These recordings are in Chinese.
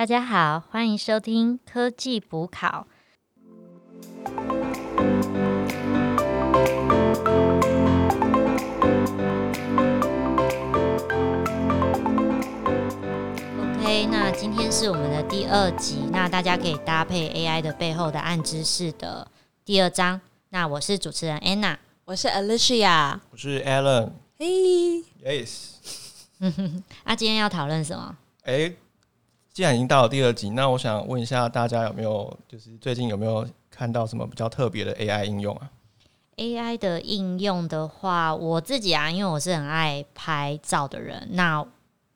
大家好，欢迎收听科技补考。OK，那今天是我们的第二集，那大家可以搭配 AI 的背后的暗知识的第二章。那我是主持人 Anna，我是 Alicia，我是 Alan。嘿，Yes，那，今天要讨论什么？哎、既然已经到了第二集，那我想问一下大家有没有，就是最近有没有看到什么比较特别的 AI 应用啊？AI 的应用的话，我自己啊，因为我是很爱拍照的人，那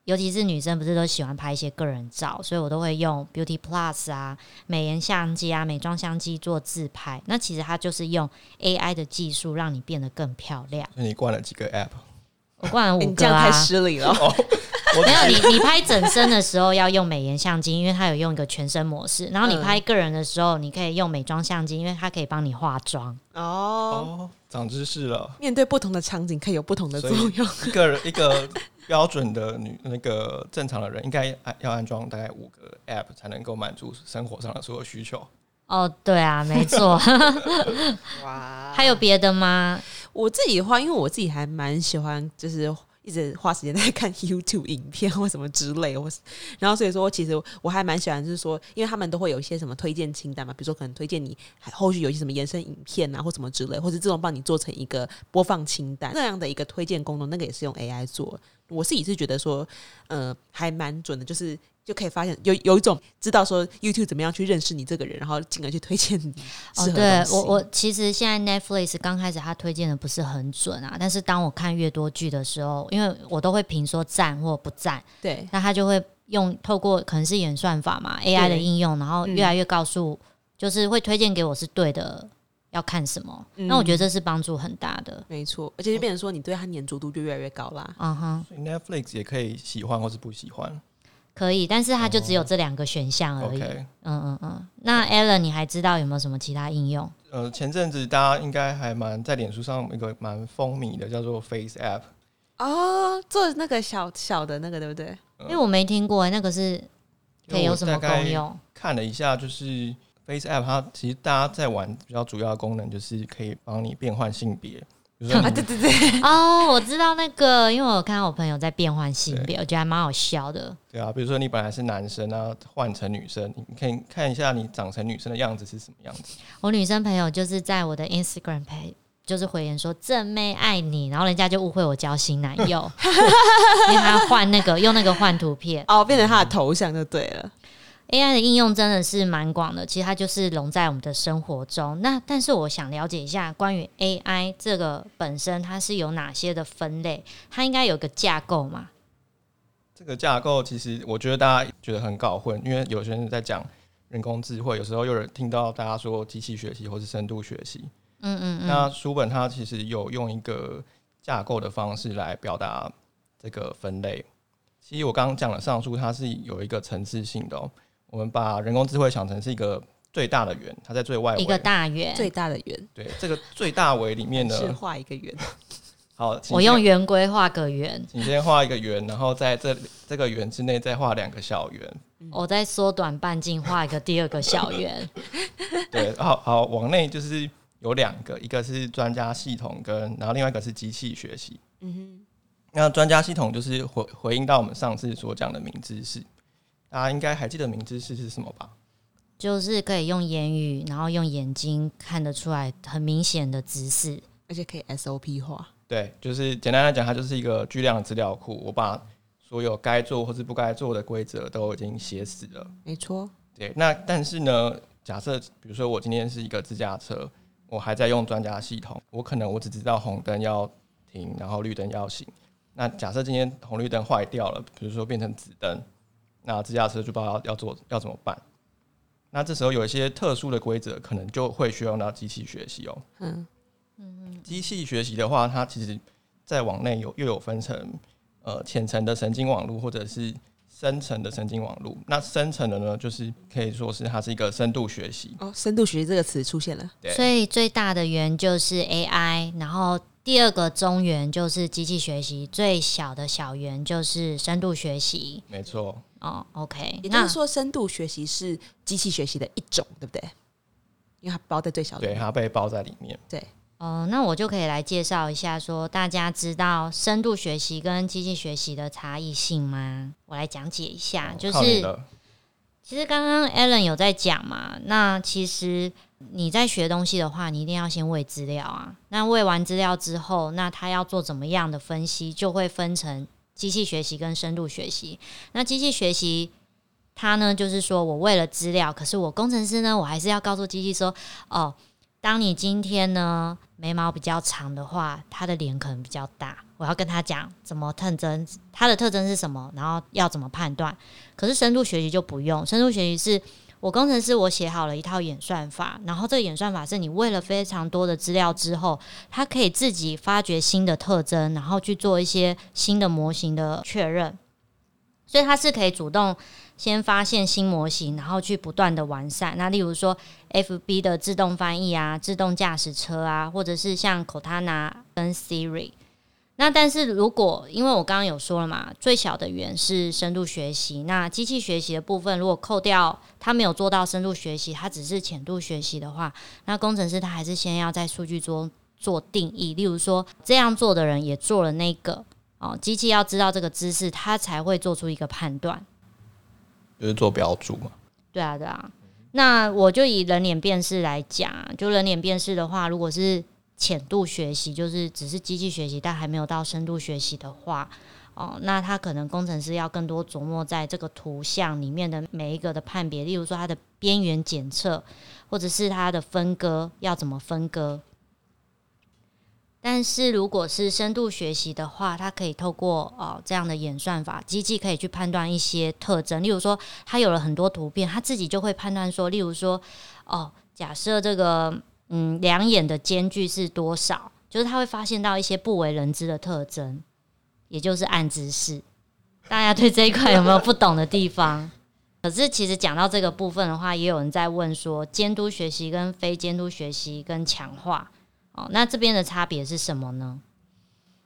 尤其是女生，不是都喜欢拍一些个人照，所以我都会用 Beauty Plus 啊、美颜相机啊、美妆相机做自拍。那其实它就是用 AI 的技术让你变得更漂亮。那你灌了几个 App？我灌了欸五个啊 你这样太，失礼了。哦，我没有你，你拍整身的时候要用美颜相机，因为它有用一个全身模式。然后你嗯拍个人的时候，你可以用美妆相机，因为它可以帮你化妆。哦，哦，长知识了。面对不同的场景，可以有不同的作用。一个人一个标准的女那个正常的人，应该安要安装大概五个 App 才能够满足生活上的所有需求。哦，对啊，没错。哇还有别的吗？我自己的话，因为我自己还蛮喜欢，就是一直花时间在看 YouTube 影片或什么之类，我然后所以说，其实我还蛮喜欢，就是说，因为他们都会有一些什么推荐清单嘛，比如说可能推荐你后续有一些什么延伸影片啊，或什么之类，或是自动帮你做成一个播放清单那样的一个推荐功能，那个也是用 AI 做。我自己是觉得说，呃，还蛮准的，就是就可以发现有有一种知道说 YouTube 怎么样去认识你这个人，然后进而去推荐你哦，对我我其实现在 Netflix 刚开始他推荐的不是很准啊，但是当我看越多剧的时候，因为我都会评说赞或不赞，对那他就会用透过可能是演算法嘛 AI 的应用，然后嗯越来越告诉，就是会推荐给我是对的，要看什么。嗯那我觉得这是帮助很大的。没错，而且就变成说你对他粘着度就越来越高啦。嗯哼，所以 Netflix 也可以喜欢或是不喜欢。可以，但是它就只有这两个选项而已。嗯嗯嗯。那 Alan，你还知道有没有什么其他应用？呃，前阵子大家应该还蛮在脸书上一个蛮风靡的，叫做 Face App。哦，做那个小小的那个，对不对？因为我没听过、那个是可以有什么功用？看了一下，就是 Face App，它其实大家在玩比较主要的功能就是可以帮你变换性别，啊，对对对，哦，我知道那个，因为我看到我朋友在变换性别，我觉得还蛮好笑的。对啊，比如说你本来是男生啊，换成女生，你可以看一下你长成女生的样子是什么样子。我女生朋友就是在我的 Instagram 配，就是回言说正妹爱你，然后人家就误会我交新男友，因为他换那个用那个换图片。哦，变成他的头像就对了。AI 的应用真的是蛮广的，其实它就是融在我们的生活中。那但是我想了解一下关于 AI 这个本身，它是有哪些的分类？它应该有个架构吗？这个架构其实我觉得大家觉得很搞混，因为有些人在讲人工智慧，有时候有人听到大家说机器学习或是深度学习。嗯嗯嗯。那书本它其实有用一个架构的方式来表达这个分类。其实我刚刚讲了上述，它是有一个层次性的、哦。我们把人工智慧想成是一个最大的圆，它在最外围。一个大圆，最大的圆对这个最大围里面是呢，画一个圆，好，我用圆规画个圆，你先画一个圆，然后在这这个圆之内再画两个小圆。我再缩短半径画一个第二个小圆。对，好好往内就是有两个，一个是专家系统跟，然后另外一个是机器学习。嗯哼那专家系统就是回回应到我们上次所讲的名知识，大家应该还记得明知识是什么吧？就是可以用言语，然后用眼睛看得出来很明显的姿势。而且可以 SOP 化。对，就是简单来讲，它就是一个巨量的资料库，我把所有该做或是不该做的规则都已经写死了。没错，对，那但是呢，假设比如说我今天是一个自驾车，我还在用专家系统，我可能我只知道红灯要停，然后绿灯要行。那假设今天红绿灯坏掉了，比如说变成紫灯，那自驾车就不知道要要做要怎么办。那这时候有一些特殊的规则，可能就会需要用到机器学习哦。嗯，机器学习的话，它其实再往内有又有分成呃浅层的神经网络或者是深层的神经网络。那深层的呢，就是可以说是它是一个深度学习。哦，深度学习这个词出现了。对所以最大的圆就是 AI，然后第二个中圆就是机器学习，最小的小圆就是深度学习。没错，哦，OK，也就是说，深度学习是机器学习的一种，对不对？因为它包在最小的，对，它被包在里面。对，哦，那我就可以来介绍一下，说大家知道深度学习跟机器学习的差异性吗？我来讲解一下，哦就是其实刚刚 Alan 有在讲嘛，那其实你在学东西的话，你一定要先喂资料啊。那喂完资料之后，那他要做怎么样的分析，就会分成机器学习跟深度学习。那机器学习，它呢就是说我为了资料，可是我工程师呢，我还是要告诉机器说，哦，当你今天呢眉毛比较长的话，他的脸可能比较大，我要跟他讲怎么特征，他的特征是什么，然后要怎么判断。可是深度学习就不用，深度学习是我工程师我写好了一套演算法，然后这个演算法是你喂了非常多的资料之后，它可以自己发掘新的特征，然后去做一些新的模型的确认，所以它是可以主动先发现新模型，然后去不断的完善。那例如说 FB 的自动翻译啊、自动驾驶车啊，或者是像 Cortana 跟 Siri。那但是如果因为我刚刚有说了嘛，最小的语言是深度学习，那机器学习的部分如果扣掉它没有做到深度学习，它只是浅度学习的话，那工程师他还是先要在数据中做定义，例如说这样做的人也做了那个哦，机器要知道这个知识，它才会做出一个判断。就是做标注嘛。对啊，对啊。那我就以人脸辨识来讲啊，就人脸辨识的话，如果是浅度学习，就是只是机器学习，但还没有到深度学习的话，哦，那他可能工程师要更多琢磨在这个图像里面的每一个的判别，例如说它的边缘检测，或者是它的分割要怎么分割。但是如果是深度学习的话，它可以透过哦这样的演算法，机器可以去判断一些特征，例如说它有了很多图片，它自己就会判断说，例如说哦，假设这个嗯两眼的间距是多少，就是它会发现到一些不为人知的特征，也就是暗知识。大家对这一块有没有不懂的地方？可是其实讲到这个部分的话，也有人在问说，监督学习跟非监督学习跟强化哦，那这边的差别是什么呢？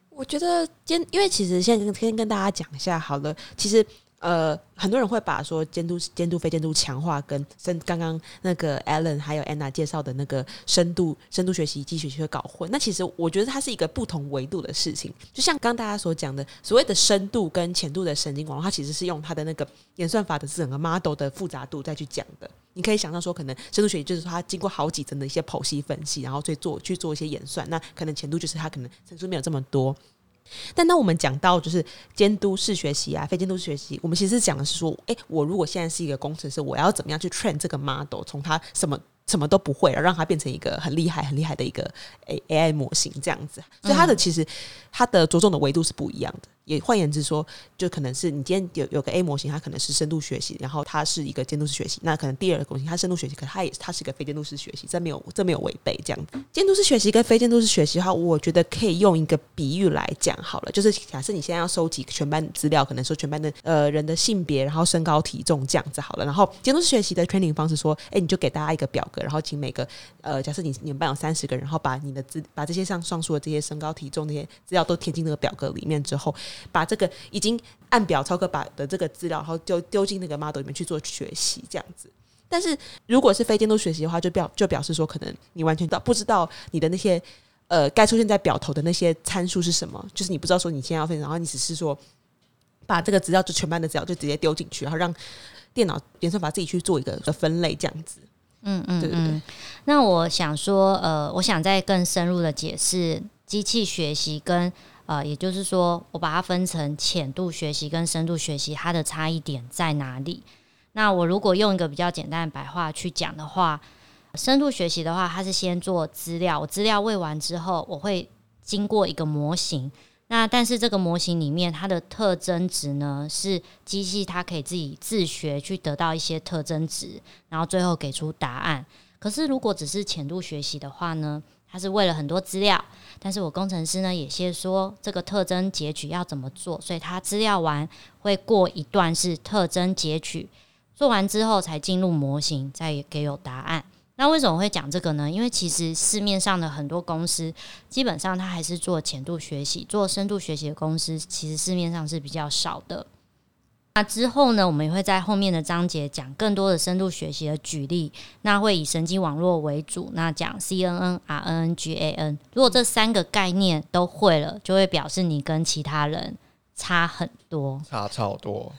我觉得今，因为其实现在先跟大家讲一下好了，其实呃，很多人会把说监督、监督、非监督强化跟深刚刚那个 Alan 还有 Anna 介绍的那个深度、深度学习、机学习会搞混。那其实我觉得它是一个不同维度的事情。就像刚大家所讲的，所谓的深度跟浅度的神经网络，它其实是用它的那个演算法的整个 model 的复杂度再去讲的。你可以想象说，可能深度学习就是说它经过好几层的一些剖析分析，然后去做去做一些演算。那可能浅度就是它可能层数没有这么多。但当我们讲到就是监督式学习啊，非监督式学习，我们其实讲的是说，诶，我如果现在是一个工程师，我要怎么样去 train 这个 model，从它什么什么都不会，而让它变成一个很厉害、很厉害的一个 A AI 模型这样子。所以它的其实它的着重的维度是不一样的。也换言之说，就可能是你今天有有个 A 模型，它可能是深度学习，然后它是一个监督式学习。那可能第二个模型它深度学习，可它也它是一个非监督式学习，这没有这没有违背这样子。监督式学习跟非监督式学习的话，我觉得可以用一个比喻来讲好了，就是假设你现在要收集全班资料，可能说全班的呃人的性别，然后身高体重这样子好了。然后监督式学习的 training 方式说，哎，你就给大家一个表格，然后请每个呃假设你你们班有三十个人，然后把你的资把这些上上述的这些身高体重这些资料都填进那个表格里面之后，把这个已经按表操课把的这个资料，然后丢丢进那个 model 里面去做学习，这样子。但是如果是非监督学习的话，就表就表示说，可能你完全到不知道你的那些呃该出现在表头的那些参数是什么，就是你不知道说你现在要分，然后你只是说把这个资料就全班的资料就直接丢进去，然后让电脑演算法自己去做一个分类，这样子。嗯嗯对对对嗯。那我想说，呃，我想再更深入的解释机器学习跟呃，也就是说，我把它分成浅度学习跟深度学习，它的差异点在哪里？那我如果用一个比较简单的白话去讲的话，深度学习的话，它是先做资料，我资料喂完之后，我会经过一个模型。那但是这个模型里面，它的特征值呢，是机器它可以自己自学去得到一些特征值，然后最后给出答案。可是如果只是浅度学习的话呢，它是为了很多资料，但是我工程师呢也先说这个特征截取要怎么做，所以它资料完会过一段是特征截取，做完之后才进入模型，再给有答案。那为什么会讲这个呢？因为其实市面上的很多公司，基本上它还是做浅度学习，做深度学习的公司，其实市面上是比较少的。那之后呢，我们也会在后面的章节讲更多的深度学习的举例，那会以神经网络为主，那讲 CNN、RNN、GAN。如果这三个概念都会了，就会表示你跟其他人差很多。差超多。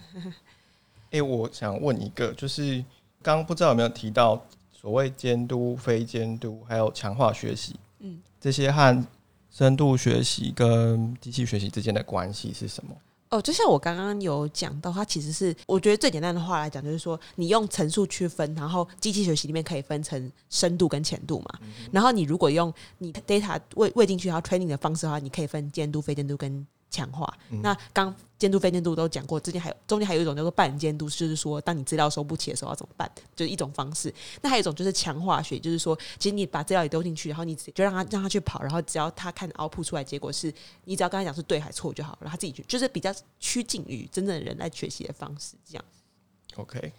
哎、我想问一个，就是刚刚不知道有没有提到所谓监督、非监督，还有强化学习，嗯，这些和深度学习跟机器学习之间的关系是什么？哦，就像我刚刚有讲到，它其实是我觉得最简单的话来讲，就是说你用层数区分，然后机器学习里面可以分成深度跟浅度嘛。然后你如果用你 data 喂喂进去，然后 training 的方式的话，你可以分监督、非监督跟强化。那刚监督、非监督都讲过，之前还有中间还有一种叫做半监督，就是说当你资料收不齐的时候要怎么办，就是一种方式。那还有一种就是强化学，就是说其实你把资料也丢进去，然后你就让他让他去跑，然后只要他看 output 出来结果是，你只要跟他讲是对还错就好，然后他自己去，就是比较趋近于真正的人来学习的方式，这样。OK，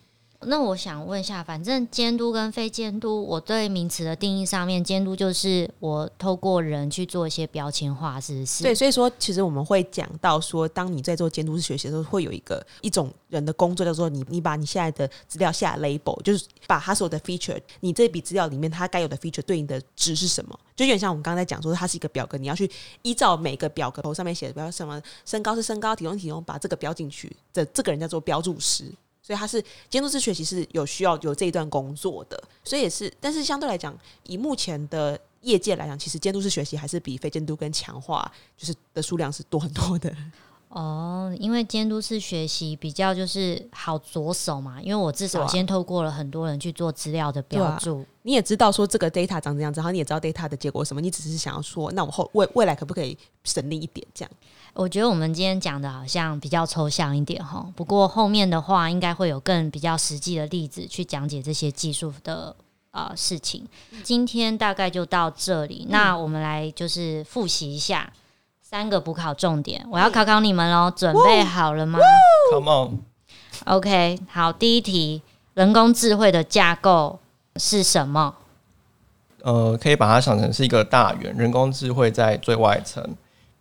那我想问一下，反正监督跟非监督，我对名词的定义上面，监督就是我透过人去做一些标签化，是不是？对，所以说其实我们会讲到说，当你在做监督式学习的时候，会有一个一种人的工作叫做你你把你现在的资料下 label，就是把它所有的 feature，你这笔资料里面它该有的 feature 对应的值是什么，就有点像我们刚才讲说，它是一个表格，你要去依照每个表格头上面写的，比如什么身高是身高，体重体重，把这个标进去，这这个人叫做标注师。所以他是监督式学习是有需要有这一段工作的，所以也是，但是相对来讲，以目前的业界来讲，其实监督式学习还是比非监督跟强化就是的数量是多很多的。哦，因为监督式学习比较就是好着手嘛，因为我至少先透过了很多人去做资料的标注。你也知道说这个 data 长这样子，然后你也知道 data 的结果什么，你只是想要说，那我后未未来可不可以省力一点这样？我觉得我们今天讲的好像比较抽象一点哈，不过后面的话应该会有更比较实际的例子去讲解这些技术的呃事情。今天大概就到这里，那我们来就是复习一下三个补考重点，我要考考你们喽，准备好了吗 Come on，？OK，好，第一题，人工智慧的架构是什么？呃，可以把它想成是一个大圆，人工智慧在最外层，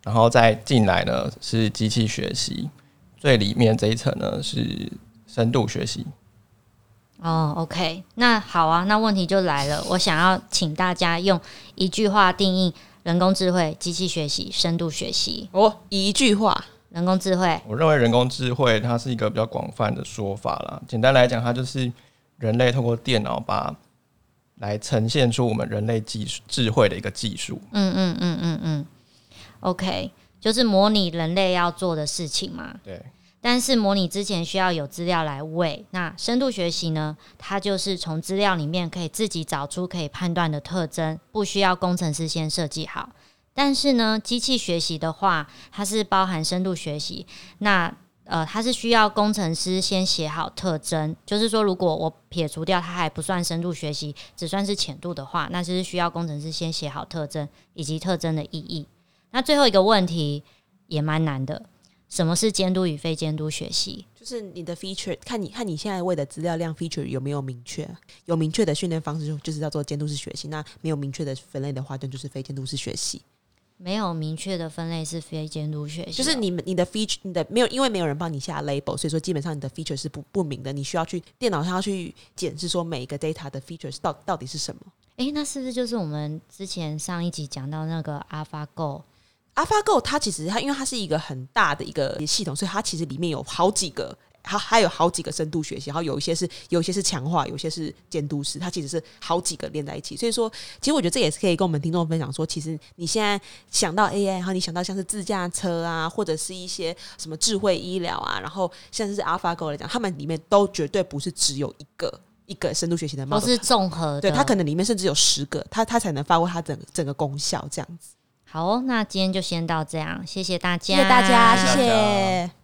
然后再进来呢是机器学习，最里面这一层呢是深度学习。哦，OK，那好啊，那问题就来了，我想要请大家用一句话定义人工智慧、机器学习、深度学习。哦，一句话，人工智慧，我认为人工智慧它是一个比较广泛的说法啦。简单来讲，它就是人类透过电脑把来呈现出我们人类技术智慧的一个技术。嗯嗯嗯嗯嗯，OK，就是模拟人类要做的事情嘛。对，但是模拟之前需要有资料来喂。那深度学习呢？它就是从资料里面可以自己找出可以判断的特征，不需要工程师先设计好。但是呢，机器学习的话，它是包含深度学习，那呃，它是需要工程师先写好特征。就是说，如果我撇除掉它还不算深度学习，只算是浅度的话，那就是需要工程师先写好特征以及特征的意义。那最后一个问题也蛮难的，什么是监督与非监督学习？就是你的 feature，看你看你现在喂的资料量 feature 有没有明确，有明确的训练方式就就是叫做监督式学习，那没有明确的分类的话，那就是非监督式学习。没有明确的分类是非监督学习哦，就是你们你的 feature 你的没有，因为没有人帮你下 label，所以说基本上你的 feature 是不不明的，你需要去电脑上要去检视说每一个 data 的 features 到到底是什么。诶，那是不是就是我们之前上一集讲到那个 AlphaGo？AlphaGo 它其实它因为它是一个很大的一个系统，所以它其实里面有好几个，它还有好几个深度学习，然后有一些是有一些是强化，有些是监督式，它其实是好几个连在一起。所以说，其实我觉得这也是可以跟我们听众分享说，其实你现在想到 AI，然后你想到像是自驾车啊，或者是一些什么智慧医疗啊，然后像是 AlphaGo 来讲，他们里面都绝对不是只有一个。一个深度学习的都 model，是综合的。对它可能里面甚至有十个，它它才能发挥它整个整个功效这样子。好哦，那今天就先到这样，谢谢大家，谢谢大家，谢谢谢谢。